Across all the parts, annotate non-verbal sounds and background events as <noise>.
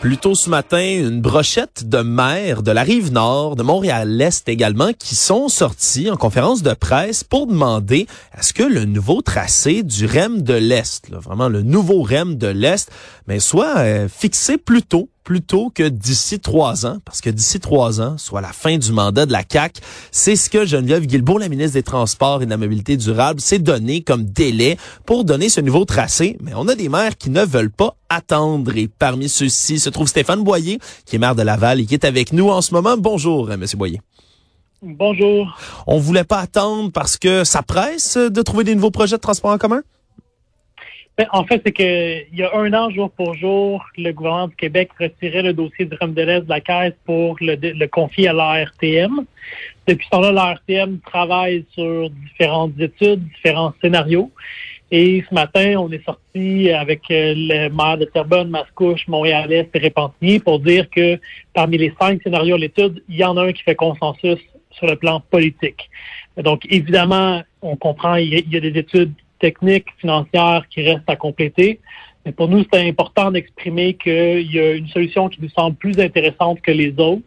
Plus tôt ce matin, une brochette de maires de la rive nord, de Montréal-Est également, qui sont sortis en conférence de presse pour demander à ce que le nouveau tracé du REM de l'Est, vraiment le nouveau REM de l'Est, mais soit euh, fixé plus tôt plutôt que d'ici trois ans, parce que d'ici trois ans, soit la fin du mandat de la CAC, c'est ce que Geneviève Guilbeault, la ministre des Transports et de la Mobilité durable, s'est donné comme délai pour donner ce nouveau tracé. Mais on a des maires qui ne veulent pas attendre. Et parmi ceux-ci se trouve Stéphane Boyer, qui est maire de Laval et qui est avec nous en ce moment. Bonjour, Monsieur Boyer. Bonjour. On voulait pas attendre parce que ça presse de trouver des nouveaux projets de transport en commun? Ben, en fait, c'est que il y a un an, jour pour jour, le gouvernement du Québec retirait le dossier du REM de l'Est de la Caisse pour le, confier à l'ARTM. Depuis ce temps-là, l'ARTM travaille sur différentes études, différents scénarios. Et ce matin, on est sorti avec euh, le maire de Terrebonne, Mascouche, Montréal-Est et pour dire que parmi les cinq scénarios de l'étude, il y en a un qui fait consensus sur le plan politique. Donc, évidemment, on comprend, il y a des études techniques, financières qui restent à compléter. Mais pour nous, c'est important d'exprimer qu'il y a une solution qui nous semble plus intéressante que les autres.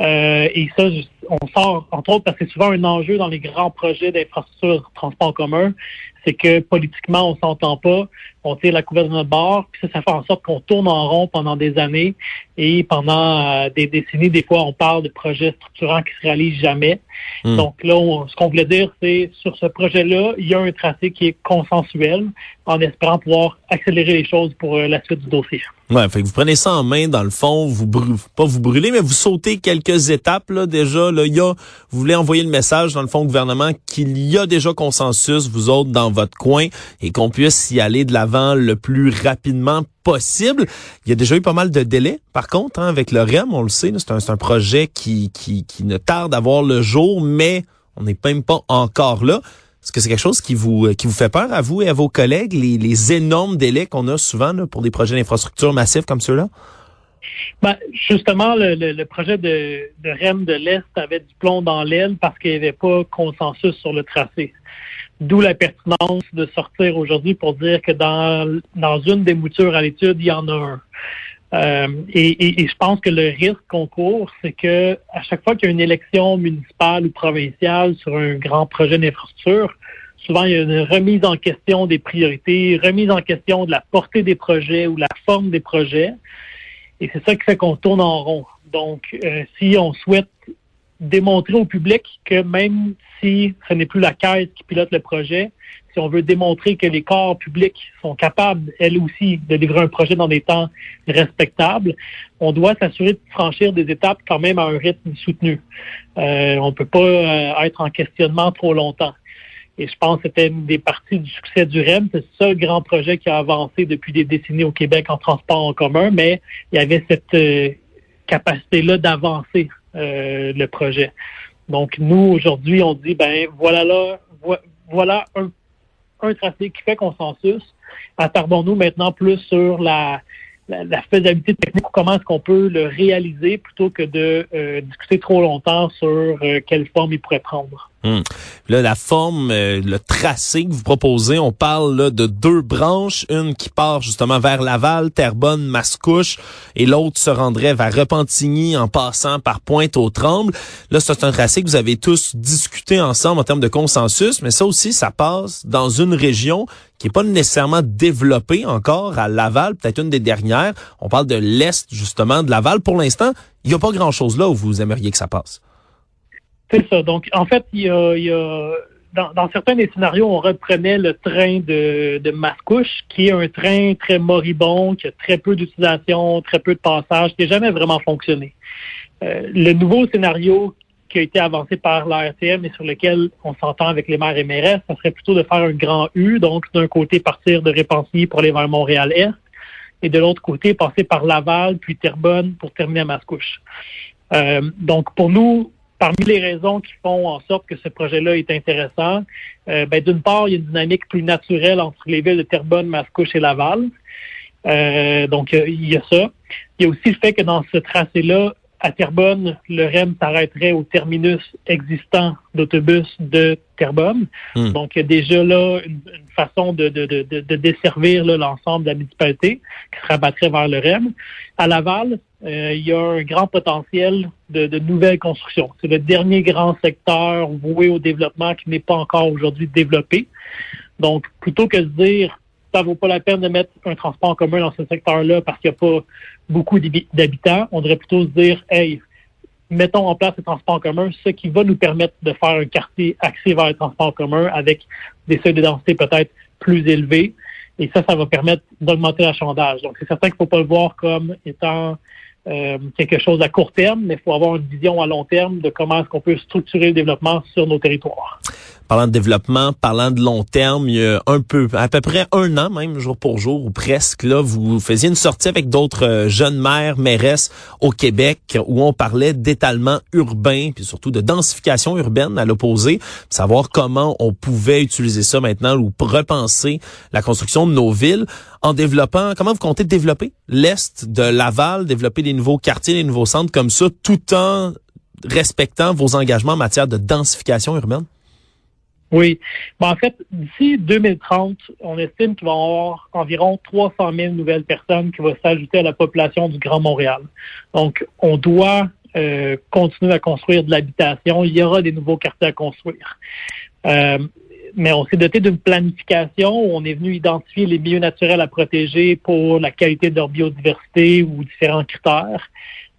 Euh, et ça, on sort, entre autres, parce que c'est souvent un enjeu dans les grands projets d'infrastructure de transport en commun, c'est que politiquement, on s'entend pas, on tire la couverture de notre bord, puis ça, ça fait en sorte qu'on tourne en rond pendant des années et pendant euh, des décennies, des fois, on parle de projets structurants qui se réalisent jamais. Hmm. Donc là, ce qu'on voulait dire, c'est sur ce projet-là, il y a un tracé qui est consensuel en espérant pouvoir accélérer les choses pour euh, la suite du dossier. Ouais, fait que vous prenez ça en main dans le fond, vous brûlez, pas vous brûlez, mais vous sautez quelques étapes là déjà. Là, il y a, vous voulez envoyer le message dans le fond au gouvernement qu'il y a déjà consensus, vous autres dans votre coin, et qu'on puisse y aller de l'avant le plus rapidement possible. Il y a déjà eu pas mal de délais, par contre, hein, avec le REM, on le sait, c'est un, projet qui, qui, ne tarde à voir le jour, mais on n'est même pas encore là. Est-ce que c'est quelque chose qui vous qui vous fait peur à vous et à vos collègues, les, les énormes délais qu'on a souvent pour des projets d'infrastructure massifs comme ceux-là? Ben, justement, le, le, projet de, de REM de l'Est avait du plomb dans l'aile parce qu'il n'y avait pas consensus sur le tracé. D'où la pertinence de sortir aujourd'hui pour dire que dans, dans une des moutures à l'étude, il y en a un. Euh, et, et, je pense que le risque qu'on court, c'est que à chaque fois qu'il y a une élection municipale ou provinciale sur un grand projet d'infrastructure, souvent il y a une remise en question des priorités, remise en question de la portée des projets ou la forme des projets. Et c'est ça qui fait qu'on tourne en rond. Donc, euh, si on souhaite démontrer au public que même si ce n'est plus la caisse qui pilote le projet, si on veut démontrer que les corps publics sont capables, elles aussi, de livrer un projet dans des temps respectables, on doit s'assurer de franchir des étapes quand même à un rythme soutenu. Euh, on ne peut pas euh, être en questionnement trop longtemps. Et je pense que c'était une des parties du succès du REM. C'est le seul grand projet qui a avancé depuis des décennies au Québec en transport en commun, mais il y avait cette euh, capacité-là d'avancer le projet. Donc, nous, aujourd'hui, on dit, ben voilà là, voilà un un tracé qui fait consensus. Attardons-nous maintenant plus sur la, la, faisabilité technique, comment est-ce qu'on peut le réaliser plutôt que de euh, discuter trop longtemps sur euh, quelle forme il pourrait prendre. Hmm. Là, la forme, euh, le tracé que vous proposez, on parle de deux branches, une qui part justement vers Laval, Terrebonne, Mascouche, et l'autre se rendrait vers Repentigny en passant par Pointe-aux-Trembles. Là, c'est un tracé que vous avez tous discuté ensemble en termes de consensus, mais ça aussi, ça passe dans une région qui est pas nécessairement développée encore à Laval, peut-être une des dernières. On parle de l'Est, justement, de Laval. Pour l'instant, il n'y a pas grand-chose là où vous aimeriez que ça passe. C'est ça. Donc, en fait, il y a, dans, certains des scénarios, on reprenait le train de, de Mascouche, qui est un train très moribond, qui a très peu d'utilisation, très peu de passage, qui n'a jamais vraiment fonctionné. Euh, le nouveau scénario qui a été avancé par l'ARTM et sur lequel on s'entend avec les maires et maires, ça serait plutôt de faire un grand U, donc d'un côté partir de Répentigny pour aller vers Montréal-Est, et de l'autre côté passer par Laval, puis Terrebonne pour terminer à Mascouche. Euh, donc pour nous, parmi les raisons qui font en sorte que ce projet-là est intéressant, euh, ben, d'une part, il y a une dynamique plus naturelle entre les villes de Terrebonne, Mascouche et Laval. Euh, donc, il y a ça. Il y a aussi le fait que dans ce tracé-là, à Terrebonne, le REM s'arrêterait au terminus existant d'autobus de Terrebonne. Hmm. Donc, il y a déjà là une, façon de, de, de, de desservir l'ensemble de la municipalité qui se rabattrait vers le REM. À Laval, euh, il y a un grand potentiel de, de nouvelles constructions. C'est le dernier grand secteur voué au développement qui n'est pas encore aujourd'hui développé. Donc, plutôt que de dire ça vaut pas la peine de mettre un transport en commun dans ce secteur-là parce qu'il n'y a pas beaucoup d'habitants. On devrait plutôt se dire, hey, mettons en place le transport en commun, ce qui va nous permettre de faire un quartier axé vers le transport en commun avec des seuils de densité peut-être plus élevés. Et ça, ça va permettre d'augmenter l'achandage. Donc, c'est certain qu'il ne faut pas le voir comme étant euh, quelque chose à court terme, mais il faut avoir une vision à long terme de comment est-ce qu'on peut structurer le développement sur nos territoires. Parlant de développement, parlant de long terme, il y a un peu, à peu près un an même, jour pour jour, ou presque, là, vous faisiez une sortie avec d'autres euh, jeunes mères, mairesses au Québec, où on parlait d'étalement urbain, puis surtout de densification urbaine à l'opposé, savoir comment on pouvait utiliser ça maintenant ou repenser la construction de nos villes en développant, comment vous comptez développer l'Est de Laval, développer des nouveaux quartiers, des nouveaux centres comme ça, tout en respectant vos engagements en matière de densification urbaine? Oui. en fait, d'ici 2030, on estime qu'il va y avoir environ 300 000 nouvelles personnes qui vont s'ajouter à la population du Grand Montréal. Donc, on doit euh, continuer à construire de l'habitation. Il y aura des nouveaux quartiers à construire. Euh, mais on s'est doté d'une planification où on est venu identifier les milieux naturels à protéger pour la qualité de leur biodiversité ou différents critères.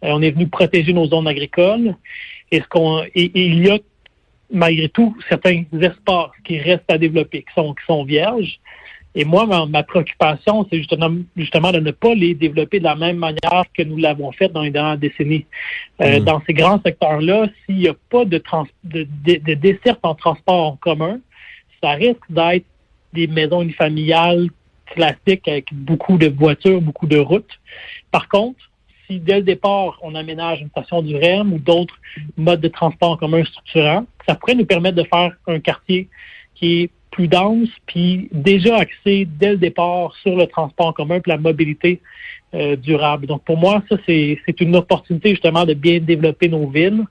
Euh, on est venu protéger nos zones agricoles. Et, ce qu'on, et il y a malgré tout certains espaces qui restent à développer, qui sont, qui sont vierges. Et moi, ma, préoccupation, c'est justement, justement de ne pas les développer de la même manière que nous l'avons fait dans les dernières décennies. Euh, mm. Dans ces grands secteurs-là, s'il n'y a pas de, trans, de, de, desserte en transport en commun, ça risque d'être des maisons unifamiliales classiques avec beaucoup de voitures, beaucoup de routes. Par contre, si dès le départ, on aménage une station du REM ou d'autres modes de transport en commun structurants, ça pourrait nous permettre de faire un quartier qui est plus dense, puis déjà axé dès le départ sur le transport en commun et la mobilité euh, durable. Donc pour moi, ça, c'est une opportunité justement de bien développer nos villes.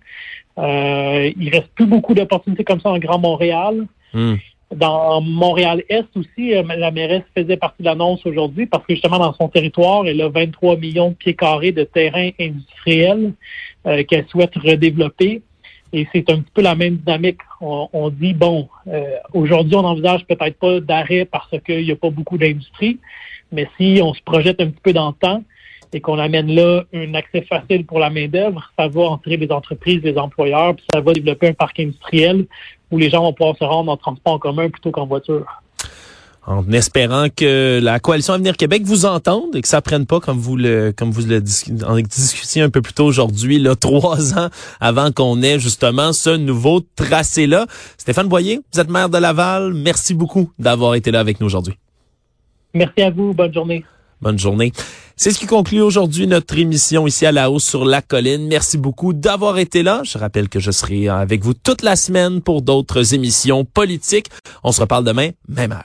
Euh, il reste plus beaucoup d'opportunités comme ça en Grand Montréal. Hmm. Dans Montréal-Est aussi, euh, la mairesse faisait partie de l'annonce aujourd'hui parce que justement dans son territoire, elle a 23 millions de pieds carrés de terrain industriel euh, qu'elle souhaite redévelopper. Et c'est un petit peu la même dynamique. On, dit, bon, euh, aujourd'hui, on envisage peut-être pas d'arrêt parce qu'il n'y a pas beaucoup d'industrie, mais si on se projette un petit peu dans le temps et qu'on amène là un accès facile pour la main-d'œuvre, ça va entrer les entreprises, les employeurs, puis ça va développer un parc industriel où les gens vont pouvoir se rendre en transport en commun plutôt qu'en voiture. En espérant que la coalition Avenir Québec vous entende et que ça prenne pas comme vous le comme vous le en discutiez un peu plus tôt aujourd'hui, là, <laughs> trois ans avant qu'on ait justement ce nouveau tracé là. Stéphane Boyer, vous êtes maire de Laval. Merci beaucoup d'avoir été là avec nous aujourd'hui. Merci à vous. Bonne journée. Bonne journée. C'est ce qui conclut aujourd'hui notre émission ici à la hausse sur la colline. Merci beaucoup d'avoir été là. Je rappelle que je serai avec vous toute la semaine pour d'autres émissions politiques. On se reparle demain, même heure.